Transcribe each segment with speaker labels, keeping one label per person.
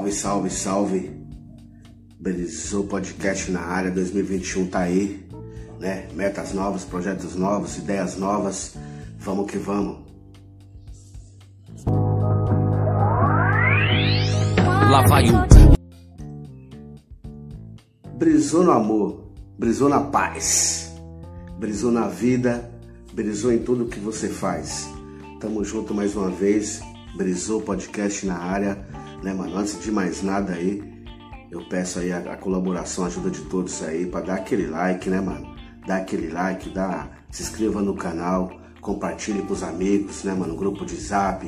Speaker 1: Salve, salve, salve. Belezou Podcast na área 2021 tá aí, né? Metas novas, projetos novos, ideias novas. Vamos que vamos.
Speaker 2: Lá vai o.
Speaker 1: Brisou no amor, brisou na paz, brisou na vida, brisou em tudo que você faz. Tamo junto mais uma vez. Brisou Podcast na área, né, mano? Antes de mais nada aí, eu peço aí a, a colaboração, a ajuda de todos aí para dar aquele like, né, mano? Dá aquele like, dá, se inscreva no canal, compartilhe com os amigos, né, mano? Grupo de Zap,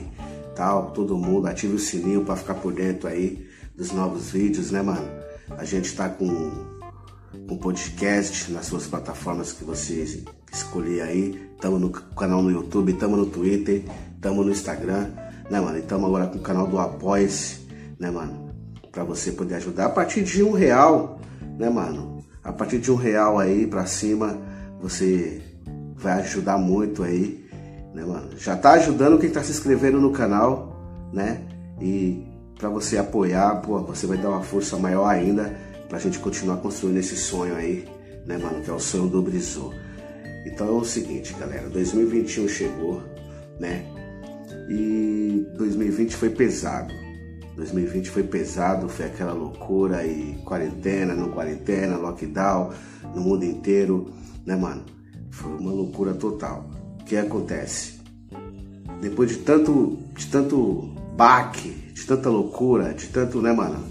Speaker 1: tal, todo mundo, ative o sininho para ficar por dentro aí dos novos vídeos, né, mano? A gente tá com um podcast nas suas plataformas que você escolher aí. Tamo no canal no YouTube, tamo no Twitter, tamo no Instagram, né, mano? E tamo agora com o canal do Apoia-se, né, mano? Pra você poder ajudar a partir de um real, né, mano? A partir de um real aí pra cima, você vai ajudar muito aí, né, mano? Já tá ajudando quem tá se inscrevendo no canal, né? E para você apoiar, pô, você vai dar uma força maior ainda pra gente continuar construindo esse sonho aí, né, mano, que é o sonho do Brisou. Então é o seguinte, galera, 2021 chegou, né? E 2020 foi pesado. 2020 foi pesado, foi aquela loucura e quarentena, não quarentena, lockdown no mundo inteiro, né, mano? Foi uma loucura total. O que acontece? Depois de tanto, de tanto baque, de tanta loucura, de tanto, né, mano?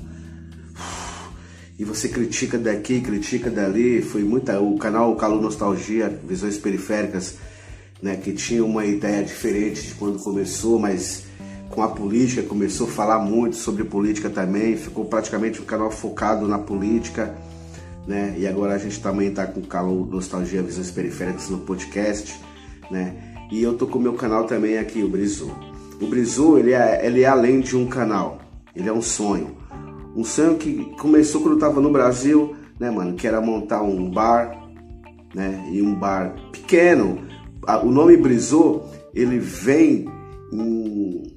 Speaker 1: E você critica daqui, critica dali. Foi muita. O canal Calo Nostalgia, Visões Periféricas, né? Que tinha uma ideia diferente de quando começou, mas com a política começou a falar muito sobre política também. Ficou praticamente um canal focado na política, né? E agora a gente também está com o Calo Nostalgia, Visões Periféricas no podcast, né? E eu tô com o meu canal também aqui, o Brizu. O Brizu, ele é, ele é além de um canal, ele é um sonho. Um sonho que começou quando eu tava no Brasil, né, mano? Que era montar um bar, né? E um bar pequeno. O nome Brisou, ele vem em,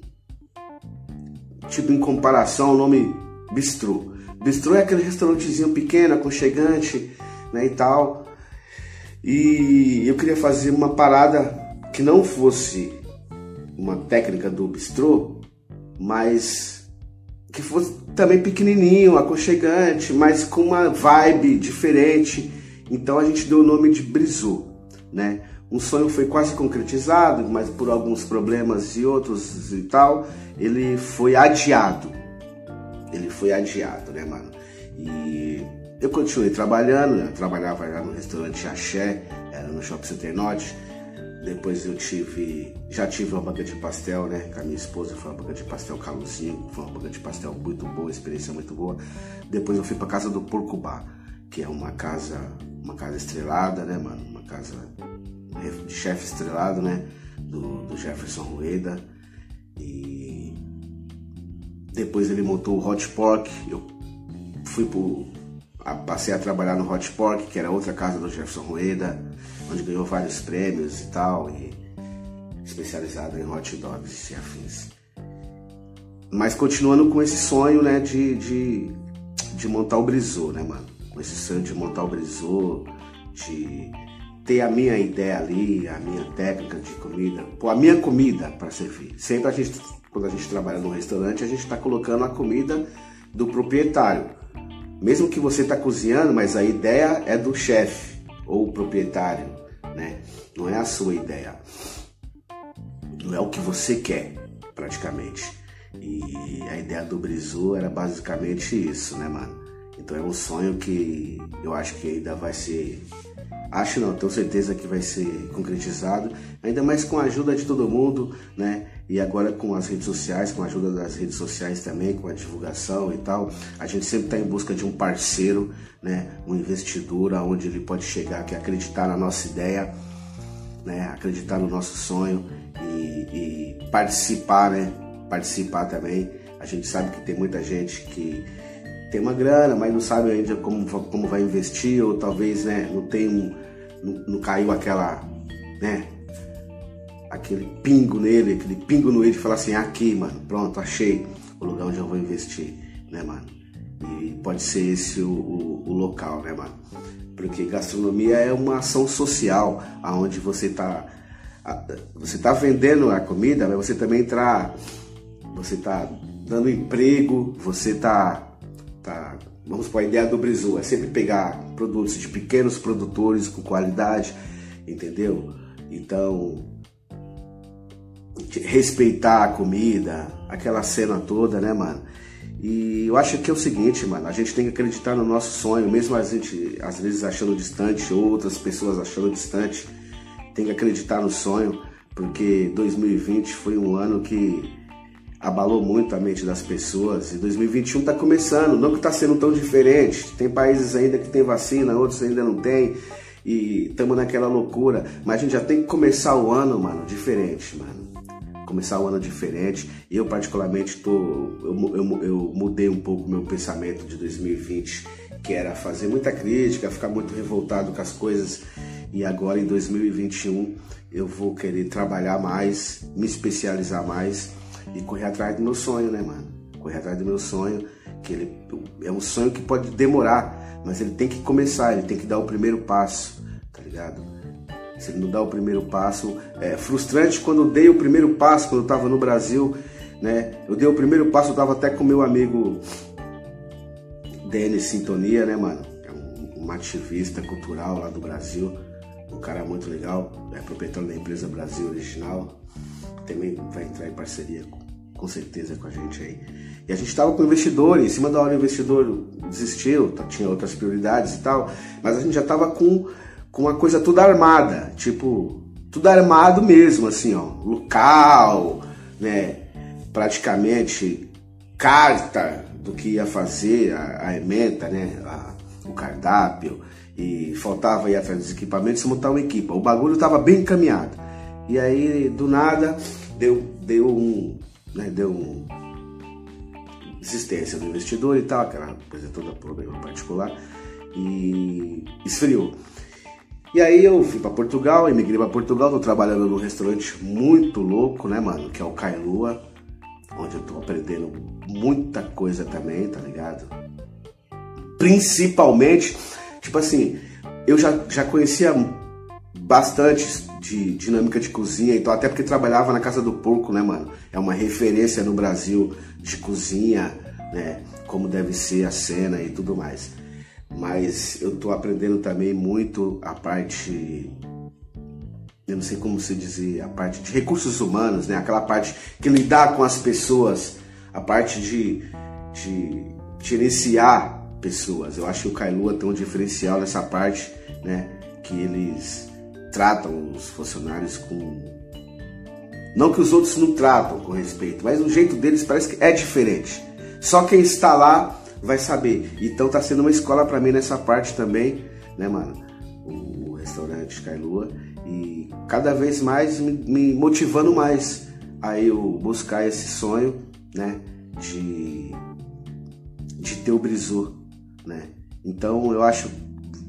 Speaker 1: tipo em comparação ao nome Bistrô. Bistrô é aquele restaurantezinho pequeno, aconchegante, né, e tal. E eu queria fazer uma parada que não fosse uma técnica do bistrô, mas que fosse também pequenininho, aconchegante, mas com uma vibe diferente. Então a gente deu o nome de Brisou, né? Um sonho foi quase concretizado, mas por alguns problemas e outros e tal, ele foi adiado. Ele foi adiado, né, mano? E eu continuei trabalhando, eu trabalhava já no restaurante Axé, era no Shopping Center Norte. Depois eu tive, já tive uma banca de pastel, né? Com a minha esposa, foi uma banca de pastel Caluzinho, foi uma banca de pastel muito boa, experiência muito boa. Depois eu fui pra casa do Porco Bar, que é uma casa, uma casa estrelada, né, mano? Uma casa de chefe estrelado, né? Do, do Jefferson Rueda. E depois ele montou o Hot Pork. Eu fui pro. Passei a trabalhar no Hot Pork, que era outra casa do Jefferson Rueda, onde ganhou vários prêmios e tal, e especializado em hot dogs e afins. Mas continuando com esse sonho, né, de, de, de montar o brisô, né, mano? Com esse sonho de montar o brisô, de ter a minha ideia ali, a minha técnica de comida, a minha comida para servir. Sempre a gente, quando a gente trabalha no restaurante, a gente está colocando a comida do proprietário. Mesmo que você está cozinhando, mas a ideia é do chefe ou proprietário, né? Não é a sua ideia. Não é o que você quer, praticamente. E a ideia do Brizu era basicamente isso, né, mano? Então é um sonho que eu acho que ainda vai ser. Acho não, tenho certeza que vai ser concretizado, ainda mais com a ajuda de todo mundo, né? E agora com as redes sociais, com a ajuda das redes sociais também, com a divulgação e tal, a gente sempre está em busca de um parceiro, né? Um investidor aonde ele pode chegar, que acreditar na nossa ideia, né? Acreditar no nosso sonho e, e participar, né? Participar também. A gente sabe que tem muita gente que tem uma grana, mas não sabe ainda como, como vai investir, ou talvez né, não tem não, não caiu aquela, né, aquele pingo nele, aquele pingo no ele falar assim, aqui, mano, pronto, achei o lugar onde eu vou investir. né, mano? E pode ser esse o, o, o local, né, mano? Porque gastronomia é uma ação social, aonde você tá você tá vendendo a comida, mas você também tá você tá dando emprego, você tá tá vamos para a ideia do Brizu, é sempre pegar produtos de pequenos produtores com qualidade, entendeu? Então, respeitar a comida, aquela cena toda, né, mano? E eu acho que é o seguinte, mano, a gente tem que acreditar no nosso sonho, mesmo a gente às vezes achando distante, outras pessoas achando distante, tem que acreditar no sonho, porque 2020 foi um ano que abalou muito a mente das pessoas e 2021 está começando, não que está sendo tão diferente. Tem países ainda que tem vacina, outros ainda não tem e estamos naquela loucura, mas a gente já tem que começar o ano, mano, diferente, mano. Começar o ano diferente. Eu, particularmente, tô, eu, eu, eu mudei um pouco meu pensamento de 2020, que era fazer muita crítica, ficar muito revoltado com as coisas. E agora em 2021 eu vou querer trabalhar mais, me especializar mais e correr atrás do meu sonho, né, mano? Correr atrás do meu sonho, que ele é um sonho que pode demorar, mas ele tem que começar, ele tem que dar o primeiro passo, tá ligado? Se ele não dá o primeiro passo, é frustrante quando eu dei o primeiro passo, quando eu tava no Brasil, né? Eu dei o primeiro passo, eu tava até com meu amigo Denis Sintonia, né, mano? É um ativista cultural lá do Brasil, um cara muito legal, é proprietário da empresa Brasil Original, também vai entrar em parceria com com certeza com a gente aí. E a gente estava com o investidor, em cima da hora o investidor desistiu, tá, tinha outras prioridades e tal, mas a gente já estava com, com uma coisa toda armada, tipo, tudo armado mesmo, assim, ó, local, né, praticamente carta do que ia fazer, a, a ementa, né, a, o cardápio, e faltava ir atrás dos equipamentos e montar uma equipe. O bagulho estava bem encaminhado. E aí, do nada, deu, deu um, né, deu um desistência do investidor e tal, aquela coisa toda problema particular, e esfriou. E aí eu fui para Portugal, emigrei para Portugal, tô trabalhando num restaurante muito louco, né, mano, que é o Kailua, onde eu tô aprendendo muita coisa também, tá ligado? Principalmente, tipo assim, eu já, já conhecia bastante de dinâmica de cozinha, então até porque trabalhava na Casa do Porco, né, mano? É uma referência no Brasil de cozinha, né? Como deve ser a cena e tudo mais. Mas eu tô aprendendo também muito a parte eu não sei como se dizer, a parte de recursos humanos, né? Aquela parte que lidar com as pessoas, a parte de, de gerenciar pessoas. Eu acho que o Kailua tem um diferencial nessa parte, né? Que eles tratam os funcionários com. Não que os outros não tratam com respeito, mas o jeito deles parece que é diferente. Só quem está lá vai saber. Então tá sendo uma escola para mim nessa parte também, né, mano? O restaurante Kailua. E cada vez mais me, me motivando mais a eu buscar esse sonho, né? De, de ter o brisu, né? Então eu acho,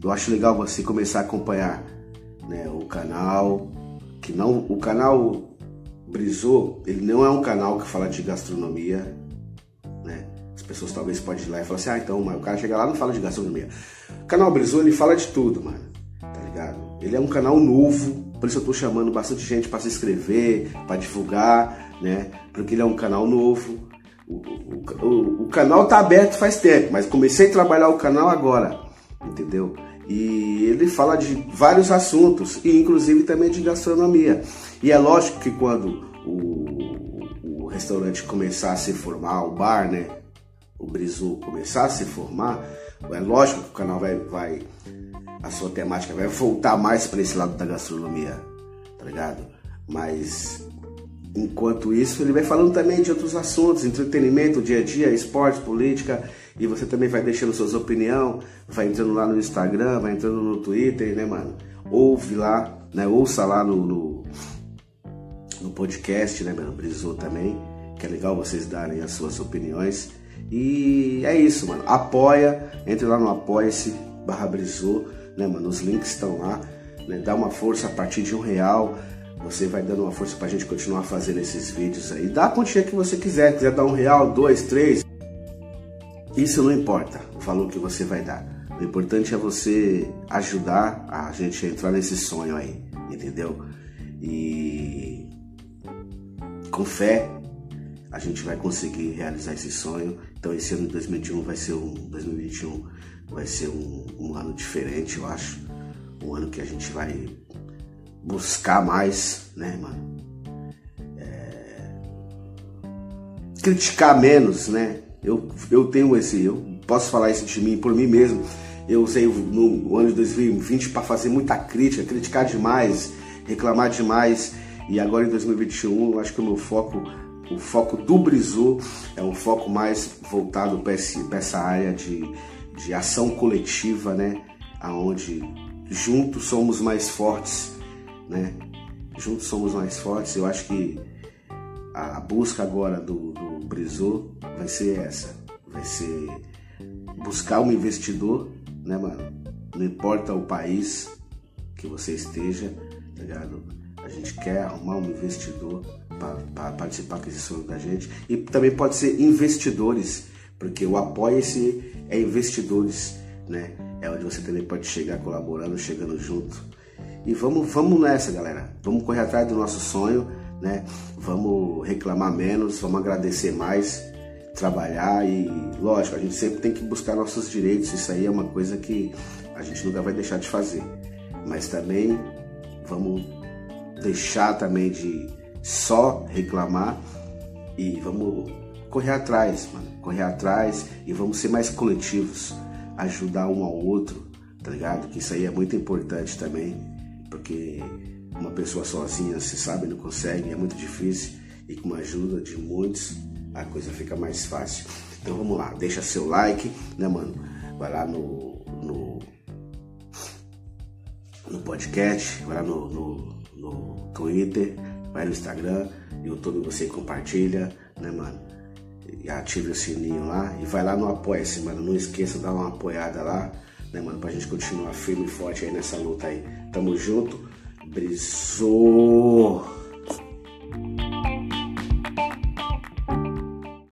Speaker 1: eu acho legal você começar a acompanhar né, o canal, que não, o canal Brisou, ele não é um canal que fala de gastronomia, né? As pessoas talvez podem ir lá e falar assim, ah, então, mas o cara chega lá e não fala de gastronomia. O canal Brisou, ele fala de tudo, mano, tá ligado? Ele é um canal novo, por isso eu tô chamando bastante gente para se inscrever, para divulgar, né? Porque ele é um canal novo. O, o, o, o canal tá aberto faz tempo, mas comecei a trabalhar o canal agora, entendeu? E ele fala de vários assuntos, e inclusive também de gastronomia. E é lógico que quando o, o restaurante começar a se formar, o bar, né? O Brizu começar a se formar, é lógico que o canal vai, vai a sua temática vai voltar mais para esse lado da gastronomia, tá ligado? Mas enquanto isso, ele vai falando também de outros assuntos, entretenimento, dia a dia, esporte, política e você também vai deixando suas opiniões, vai entrando lá no Instagram, vai entrando no Twitter, né, mano? Ouve lá, né? Ouça lá no, no, no podcast, né, mano? Brisou também, que é legal vocês darem as suas opiniões. E é isso, mano. Apoia, entre lá no apoia-se barra Brisou, né, mano? Os links estão lá, né? Dá uma força a partir de um real. Você vai dando uma força pra gente continuar fazendo esses vídeos aí. Dá a quantia que você quiser. Quiser dar um real, dois, três, Isso não importa, o valor que você vai dar. O importante é você ajudar a gente a entrar nesse sonho aí, entendeu? E com fé a gente vai conseguir realizar esse sonho. Então esse ano de 2021 vai ser um 2021 vai ser um, um ano diferente, eu acho. Um ano que a gente vai buscar mais, né, mano? É... Criticar menos, né? Eu, eu tenho esse, eu posso falar isso de mim por mim mesmo. Eu usei no ano de 2020 para fazer muita crítica, criticar demais, reclamar demais. E agora em 2021, eu acho que o meu foco, o foco do Brizu é um foco mais voltado para essa área de, de ação coletiva, né? Aonde juntos somos mais fortes, né? Juntos somos mais fortes. Eu acho que a busca agora do, do vai ser essa, vai ser buscar um investidor né, mano? Não importa o país que você esteja, tá ligado? A gente quer arrumar um investidor para participar com esse sonho da gente. E também pode ser investidores, porque o Apoia-se é investidores, né? É onde você também pode chegar colaborando, chegando junto. E vamos, vamos nessa, galera. Vamos correr atrás do nosso sonho, né? Vamos reclamar menos, vamos agradecer mais trabalhar e, lógico, a gente sempre tem que buscar nossos direitos, isso aí é uma coisa que a gente nunca vai deixar de fazer. Mas também vamos deixar também de só reclamar e vamos correr atrás, mano, correr atrás e vamos ser mais coletivos, ajudar um ao outro, tá ligado? Que isso aí é muito importante também, porque uma pessoa sozinha, se sabe, não consegue, é muito difícil e com a ajuda de muitos a coisa fica mais fácil. Então vamos lá, deixa seu like, né, mano? Vai lá no, no, no podcast, vai lá no, no, no Twitter, vai no Instagram, YouTube você compartilha, né, mano? E ative o sininho lá e vai lá no Apoia-se, mano. Não esqueça de dar uma apoiada lá, né, mano? Pra gente continuar firme e forte aí nessa luta aí. Tamo junto. Brisou!